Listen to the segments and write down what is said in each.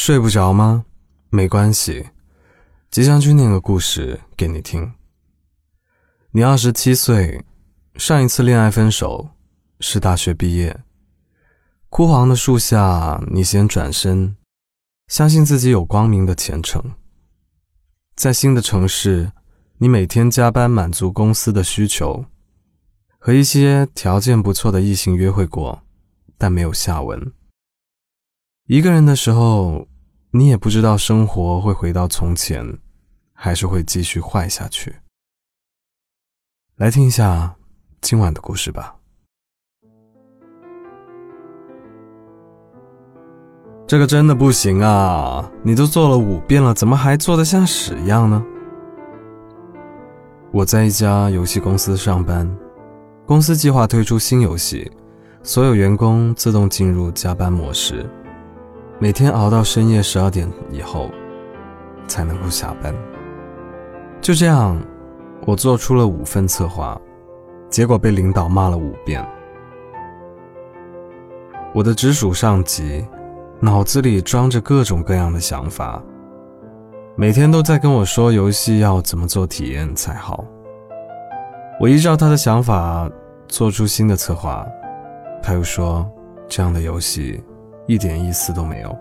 睡不着吗？没关系，即将去念个故事给你听。你二十七岁，上一次恋爱分手是大学毕业。枯黄的树下，你先转身，相信自己有光明的前程。在新的城市，你每天加班满足公司的需求，和一些条件不错的异性约会过，但没有下文。一个人的时候，你也不知道生活会回到从前，还是会继续坏下去。来听一下今晚的故事吧。这个真的不行啊！你都做了五遍了，怎么还做的像屎一样呢？我在一家游戏公司上班，公司计划推出新游戏，所有员工自动进入加班模式。每天熬到深夜十二点以后，才能够下班。就这样，我做出了五份策划，结果被领导骂了五遍。我的直属上级脑子里装着各种各样的想法，每天都在跟我说游戏要怎么做体验才好。我依照他的想法做出新的策划，他又说这样的游戏。一点意思都没有。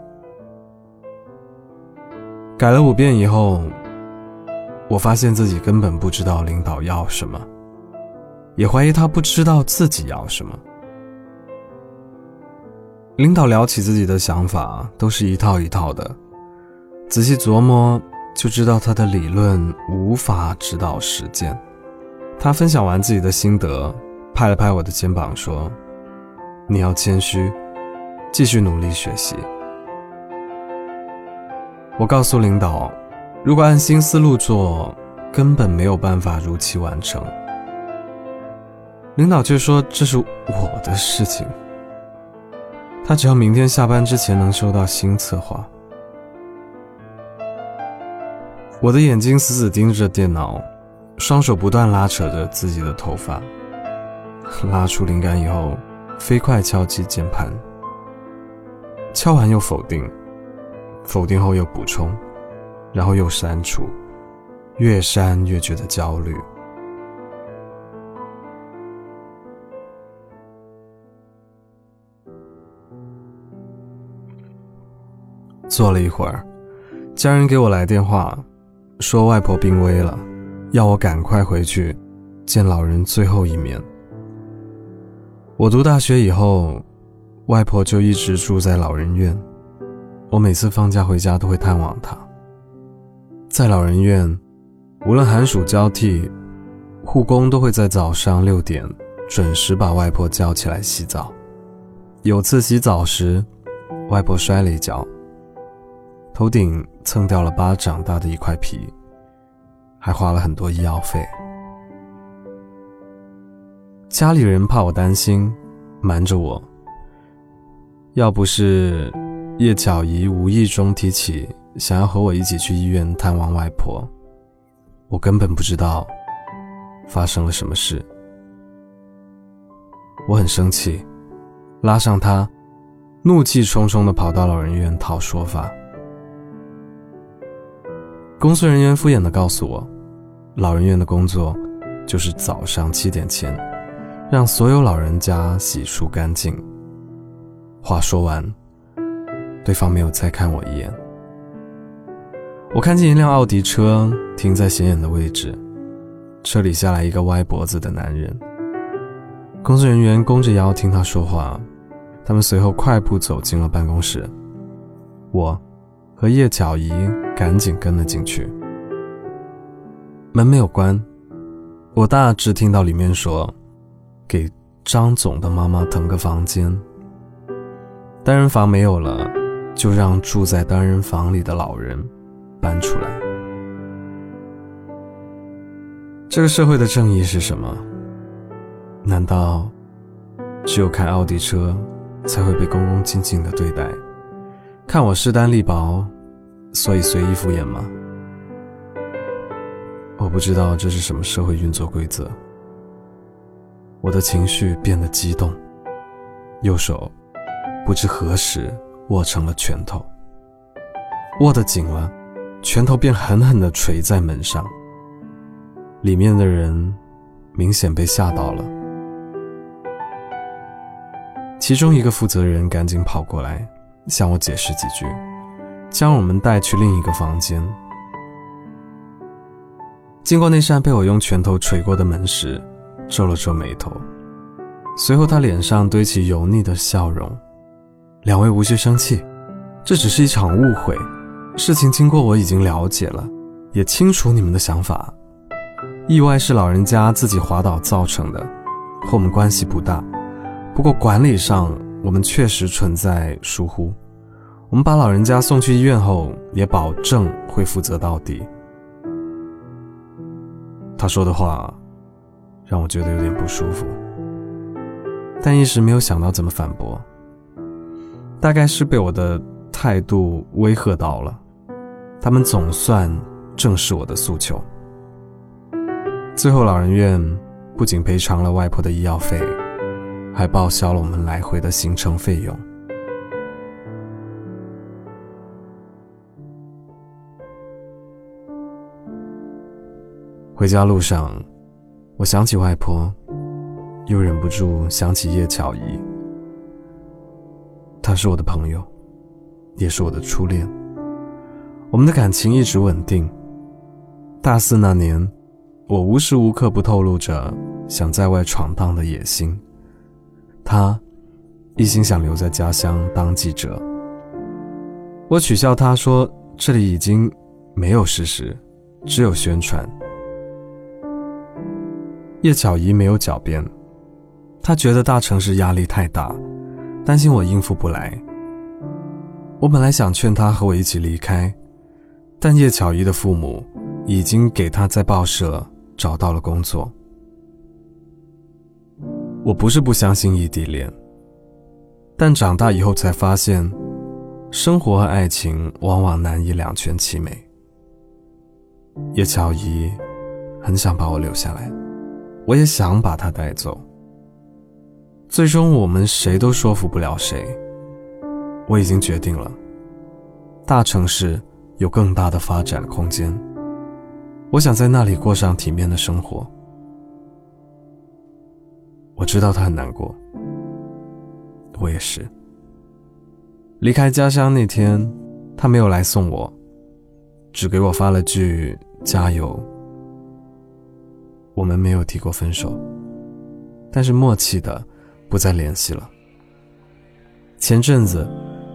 改了五遍以后，我发现自己根本不知道领导要什么，也怀疑他不知道自己要什么。领导聊起自己的想法，都是一套一套的，仔细琢磨就知道他的理论无法指导实践。他分享完自己的心得，拍了拍我的肩膀说：“你要谦虚。”继续努力学习。我告诉领导，如果按新思路做，根本没有办法如期完成。领导却说这是我的事情，他只要明天下班之前能收到新策划。我的眼睛死死盯着电脑，双手不断拉扯着自己的头发，拉出灵感以后，飞快敲击键盘。敲完又否定，否定后又补充，然后又删除，越删越觉得焦虑。坐了一会儿，家人给我来电话，说外婆病危了，要我赶快回去见老人最后一面。我读大学以后。外婆就一直住在老人院，我每次放假回家都会探望她。在老人院，无论寒暑交替，护工都会在早上六点准时把外婆叫起来洗澡。有次洗澡时，外婆摔了一跤，头顶蹭掉了巴掌大的一块皮，还花了很多医药费。家里人怕我担心，瞒着我。要不是叶巧怡无意中提起想要和我一起去医院探望外婆，我根本不知道发生了什么事。我很生气，拉上他，怒气冲冲地跑到老人院讨说法。工作人员敷衍地告诉我，老人院的工作就是早上七点前让所有老人家洗漱干净。话说完，对方没有再看我一眼。我看见一辆奥迪车停在显眼的位置，车里下来一个歪脖子的男人。工作人员弓着腰听他说话，他们随后快步走进了办公室。我和叶巧怡赶紧跟了进去。门没有关，我大致听到里面说：“给张总的妈妈腾个房间。”单人房没有了，就让住在单人房里的老人搬出来。这个社会的正义是什么？难道只有开奥迪车才会被恭恭敬敬的对待？看我势单力薄，所以随意敷衍吗？我不知道这是什么社会运作规则。我的情绪变得激动，右手。不知何时握成了拳头。握得紧了，拳头便狠狠地捶在门上。里面的人明显被吓到了，其中一个负责人赶紧跑过来向我解释几句，将我们带去另一个房间。经过那扇被我用拳头捶过的门时，皱了皱眉头，随后他脸上堆起油腻的笑容。两位无需生气，这只是一场误会，事情经过我已经了解了，也清楚你们的想法。意外是老人家自己滑倒造成的，和我们关系不大。不过管理上我们确实存在疏忽，我们把老人家送去医院后，也保证会负责到底。他说的话，让我觉得有点不舒服，但一时没有想到怎么反驳。大概是被我的态度威吓到了，他们总算正视我的诉求。最后，老人院不仅赔偿了外婆的医药费，还报销了我们来回的行程费用。回家路上，我想起外婆，又忍不住想起叶巧仪。他是我的朋友，也是我的初恋。我们的感情一直稳定。大四那年，我无时无刻不透露着想在外闯荡的野心。他一心想留在家乡当记者。我取笑他说：“这里已经没有事实，只有宣传。”叶巧怡没有狡辩，她觉得大城市压力太大，担心我应付不来。我本来想劝她和我一起离开，但叶巧怡的父母已经给她在报社找到了工作。我不是不相信异地恋，但长大以后才发现，生活和爱情往往难以两全其美。叶巧怡很想把我留下来。我也想把她带走，最终我们谁都说服不了谁。我已经决定了，大城市有更大的发展空间，我想在那里过上体面的生活。我知道他很难过，我也是。离开家乡那天，他没有来送我，只给我发了句加油。我们没有提过分手，但是默契的不再联系了。前阵子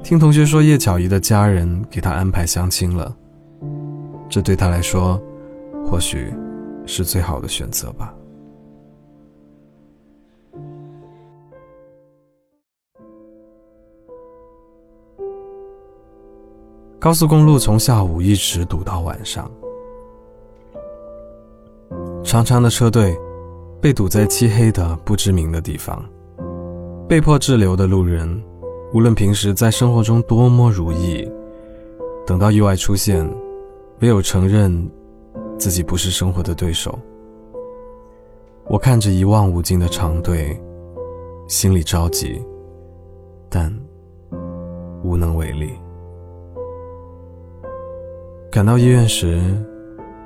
听同学说叶巧怡的家人给她安排相亲了，这对她来说或许是最好的选择吧。高速公路从下午一直堵到晚上。长长的车队被堵在漆黑的不知名的地方，被迫滞留的路人，无论平时在生活中多么如意，等到意外出现，唯有承认自己不是生活的对手。我看着一望无尽的长队，心里着急，但无能为力。赶到医院时，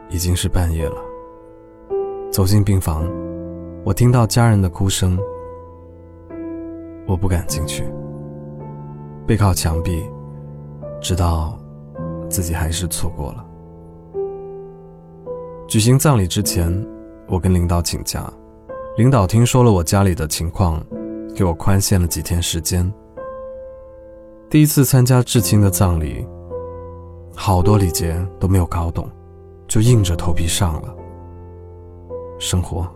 已经是半夜了。走进病房，我听到家人的哭声。我不敢进去，背靠墙壁，知道自己还是错过了。举行葬礼之前，我跟领导请假，领导听说了我家里的情况，给我宽限了几天时间。第一次参加至亲的葬礼，好多礼节都没有搞懂，就硬着头皮上了。生活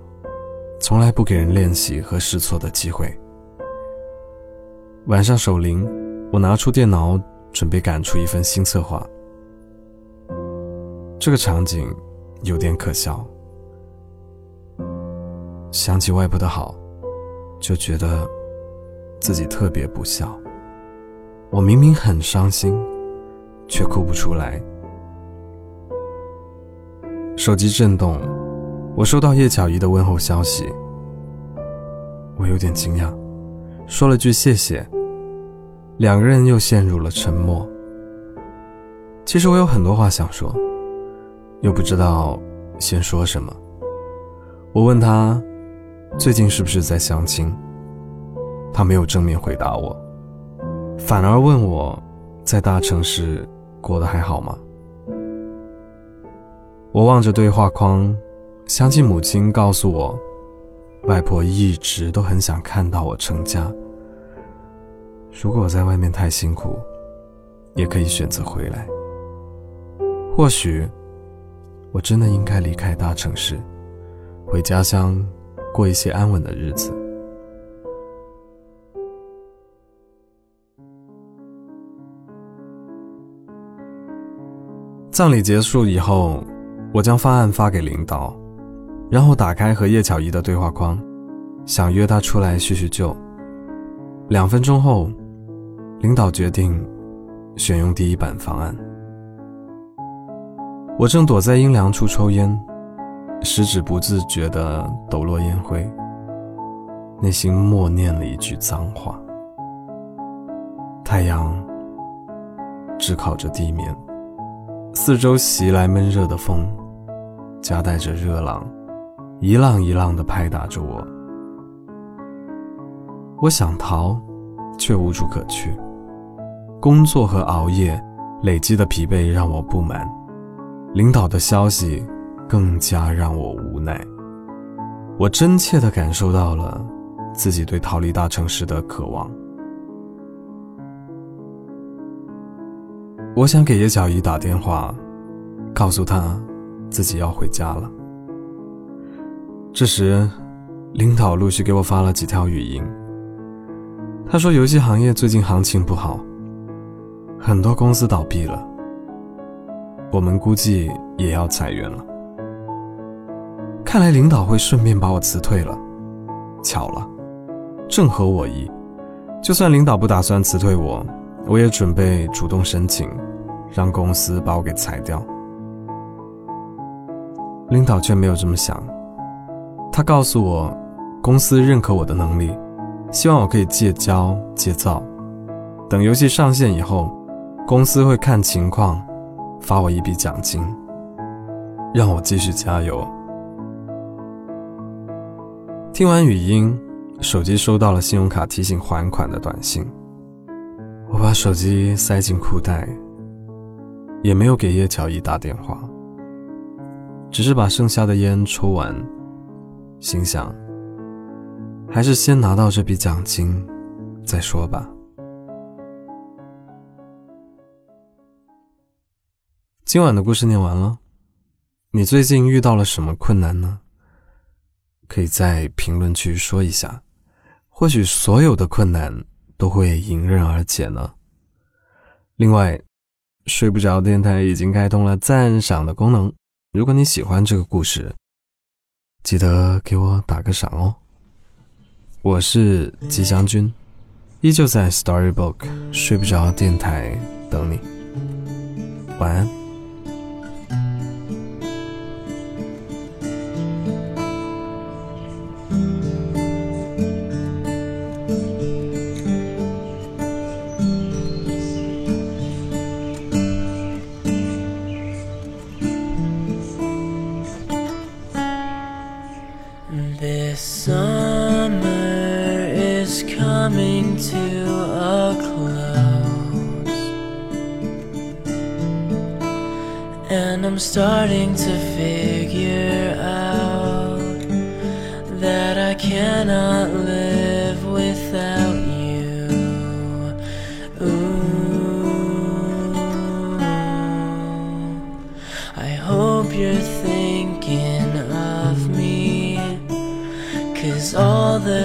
从来不给人练习和试错的机会。晚上守灵，我拿出电脑准备赶出一份新策划。这个场景有点可笑。想起外婆的好，就觉得自己特别不孝。我明明很伤心，却哭不出来。手机震动。我收到叶巧怡的问候消息，我有点惊讶，说了句谢谢。两个人又陷入了沉默。其实我有很多话想说，又不知道先说什么。我问他最近是不是在相亲，他没有正面回答我，反而问我在大城市过得还好吗？我望着对话框，想起母亲告诉我，外婆一直都很想看到我成家。如果我在外面太辛苦，也可以选择回来。或许，我真的应该离开大城市，回家乡过一些安稳的日子。葬礼结束以后，我将方案发给领导，然后打开和叶巧怡的对话框，想约她出来叙叙旧。两分钟后，领导决定选用第一版方案。我正躲在阴凉处抽烟，食指不自觉地抖落烟灰，内心默念了一句脏话。太阳炙烤着地面，四周袭来闷热的风，夹带着热浪，一浪一浪地拍打着我。我想逃，却无处可去。工作和熬夜累积的疲惫让我不满。领导的消息更加让我无奈，我真切地感受到了自己对逃离大城市的渴望。我想给叶小姨打电话，告诉她自己要回家了。这时，领导陆续给我发了几条语音。他说，游戏行业最近行情不好，很多公司倒闭了。我们估计也要裁员了。看来领导会顺便把我辞退了。巧了，正合我意。就算领导不打算辞退我，我也准备主动申请，让公司把我给裁掉。领导却没有这么想。他告诉我，公司认可我的能力，希望我可以戒骄戒躁。等游戏上线以后，公司会看情况。发我一笔奖金，让我继续加油。听完语音，手机收到了信用卡提醒还款的短信。我把手机塞进裤袋，也没有给叶乔伊打电话，只是把剩下的烟抽完，心想，还是先拿到这笔奖金再说吧。今晚的故事念完了，你最近遇到了什么困难呢？可以在评论区说一下，或许所有的困难都会迎刃而解呢。另外，睡不着电台已经开通了赞赏的功能，如果你喜欢这个故事，记得给我打个赏哦。我是吉祥君，依旧在 Storybook 睡不着电台等你，晚安。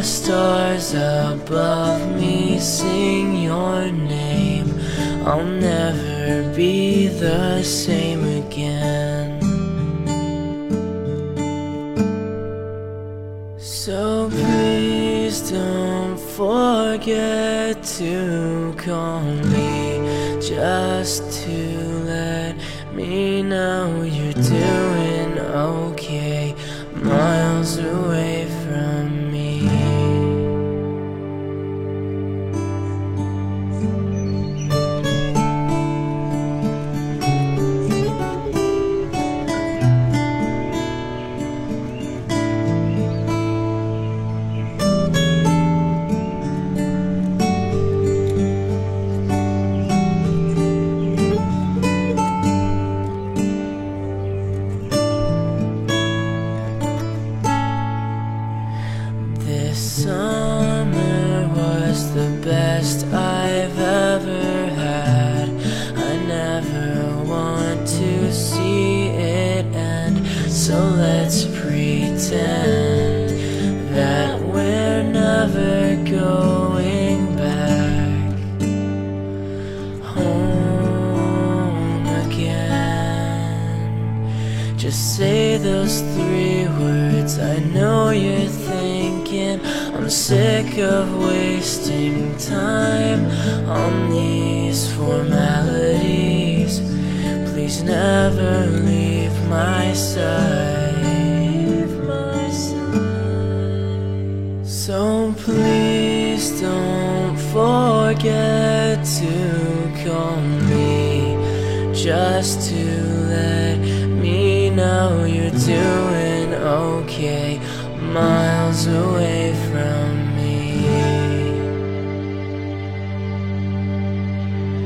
Stars above me sing your name. I'll never be the same again. So please don't forget to call me. Just to let me know you're doing Just say those three words. I know you're thinking I'm sick of wasting time on these formalities. Please never leave my side. So please don't forget to call me just to doing okay miles away from me.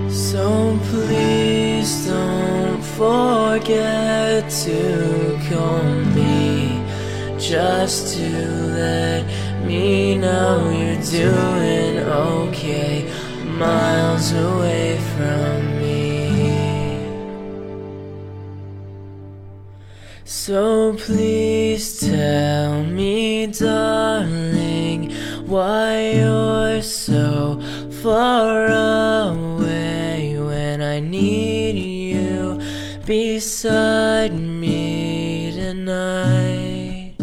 So please don't forget to call me just to let me know you're doing okay miles away from me. So please tell me, darling, why you're so far away when I need you beside me tonight.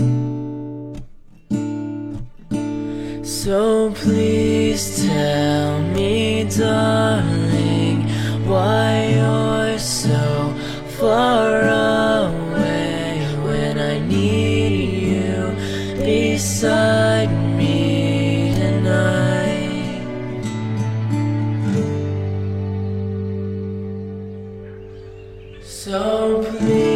So please tell me, darling, So please